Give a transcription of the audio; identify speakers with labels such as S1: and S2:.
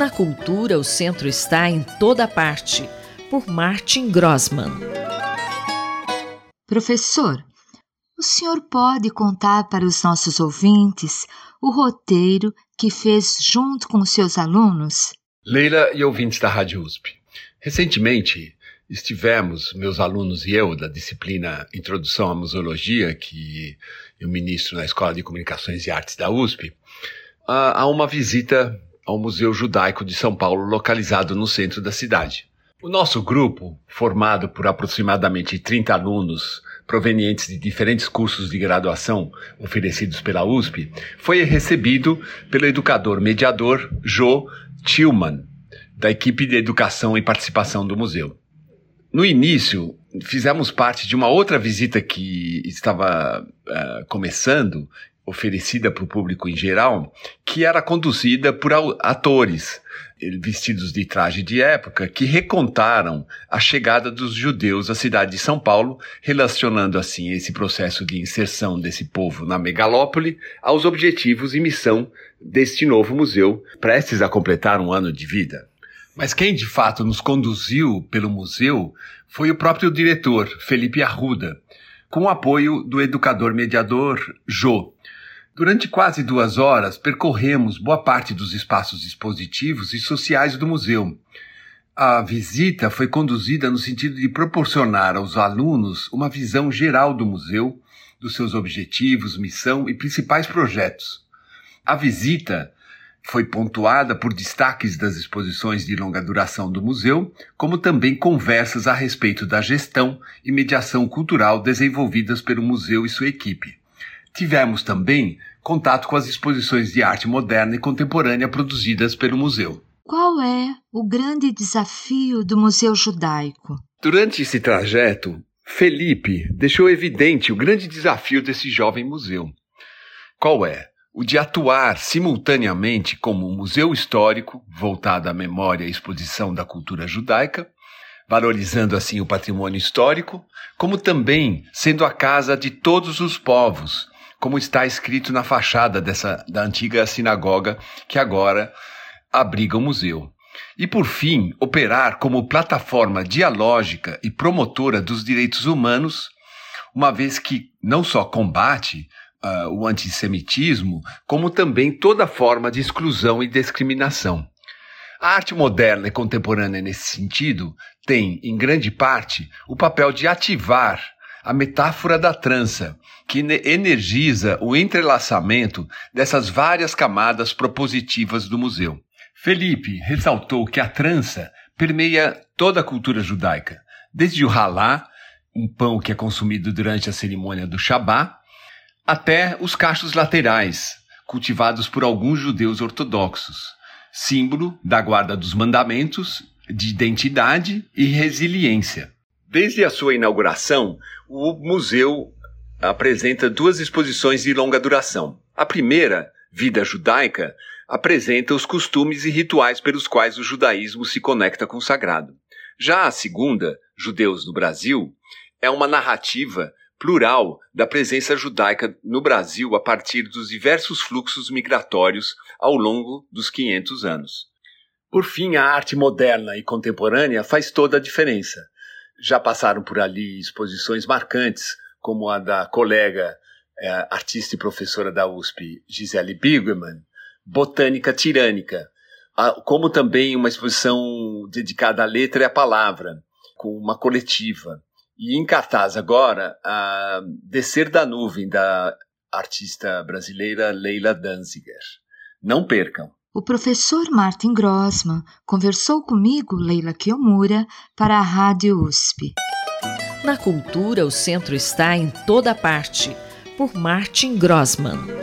S1: Na cultura, o centro está em toda parte, por Martin Grossman.
S2: Professor, o senhor pode contar para os nossos ouvintes o roteiro que fez junto com seus alunos?
S3: Leila e ouvintes da Rádio USP. Recentemente, estivemos, meus alunos e eu, da disciplina Introdução à Museologia, que eu ministro na Escola de Comunicações e Artes da USP, a uma visita ao Museu Judaico de São Paulo, localizado no centro da cidade. O nosso grupo, formado por aproximadamente 30 alunos provenientes de diferentes cursos de graduação oferecidos pela USP, foi recebido pelo educador mediador Joe Tillman, da equipe de educação e participação do museu. No início, fizemos parte de uma outra visita que estava uh, começando oferecida para o público em geral, que era conduzida por atores vestidos de traje de época que recontaram a chegada dos judeus à cidade de São Paulo, relacionando assim esse processo de inserção desse povo na megalópole aos objetivos e missão deste novo museu, prestes a completar um ano de vida. Mas quem de fato nos conduziu pelo museu foi o próprio diretor, Felipe Arruda, com o apoio do educador mediador Jô, Durante quase duas horas, percorremos boa parte dos espaços expositivos e sociais do museu. A visita foi conduzida no sentido de proporcionar aos alunos uma visão geral do museu, dos seus objetivos, missão e principais projetos. A visita foi pontuada por destaques das exposições de longa duração do museu, como também conversas a respeito da gestão e mediação cultural desenvolvidas pelo museu e sua equipe. Tivemos também contato com as exposições de arte moderna e contemporânea produzidas pelo museu.
S2: Qual é o grande desafio do Museu Judaico?
S3: Durante esse trajeto, Felipe deixou evidente o grande desafio desse jovem museu. Qual é? O de atuar simultaneamente como um museu histórico voltado à memória e exposição da cultura judaica, valorizando assim o patrimônio histórico, como também sendo a casa de todos os povos como está escrito na fachada dessa da antiga sinagoga que agora abriga o museu. E por fim, operar como plataforma dialógica e promotora dos direitos humanos, uma vez que não só combate uh, o antissemitismo, como também toda forma de exclusão e discriminação. A arte moderna e contemporânea, nesse sentido, tem, em grande parte, o papel de ativar a metáfora da trança, que energiza o entrelaçamento dessas várias camadas propositivas do museu. Felipe ressaltou que a trança permeia toda a cultura judaica, desde o halá, um pão que é consumido durante a cerimônia do Shabá, até os cachos laterais, cultivados por alguns judeus ortodoxos, símbolo da guarda dos mandamentos, de identidade e resiliência. Desde a sua inauguração, o museu apresenta duas exposições de longa duração. A primeira, Vida Judaica, apresenta os costumes e rituais pelos quais o judaísmo se conecta com o sagrado. Já a segunda, Judeus no Brasil, é uma narrativa plural da presença judaica no Brasil a partir dos diversos fluxos migratórios ao longo dos 500 anos. Por fim, a arte moderna e contemporânea faz toda a diferença já passaram por ali exposições marcantes, como a da colega é, artista e professora da USP, Gisele Bigeman, Botânica Tirânica, como também uma exposição dedicada à letra e à palavra, com uma coletiva. E em cartaz agora, a Descer da Nuvem, da artista brasileira Leila Danziger. Não percam!
S2: O professor Martin Grossman conversou comigo, Leila Kiomura, para a Rádio USP.
S1: Na cultura, o centro está em toda parte, por Martin Grossman.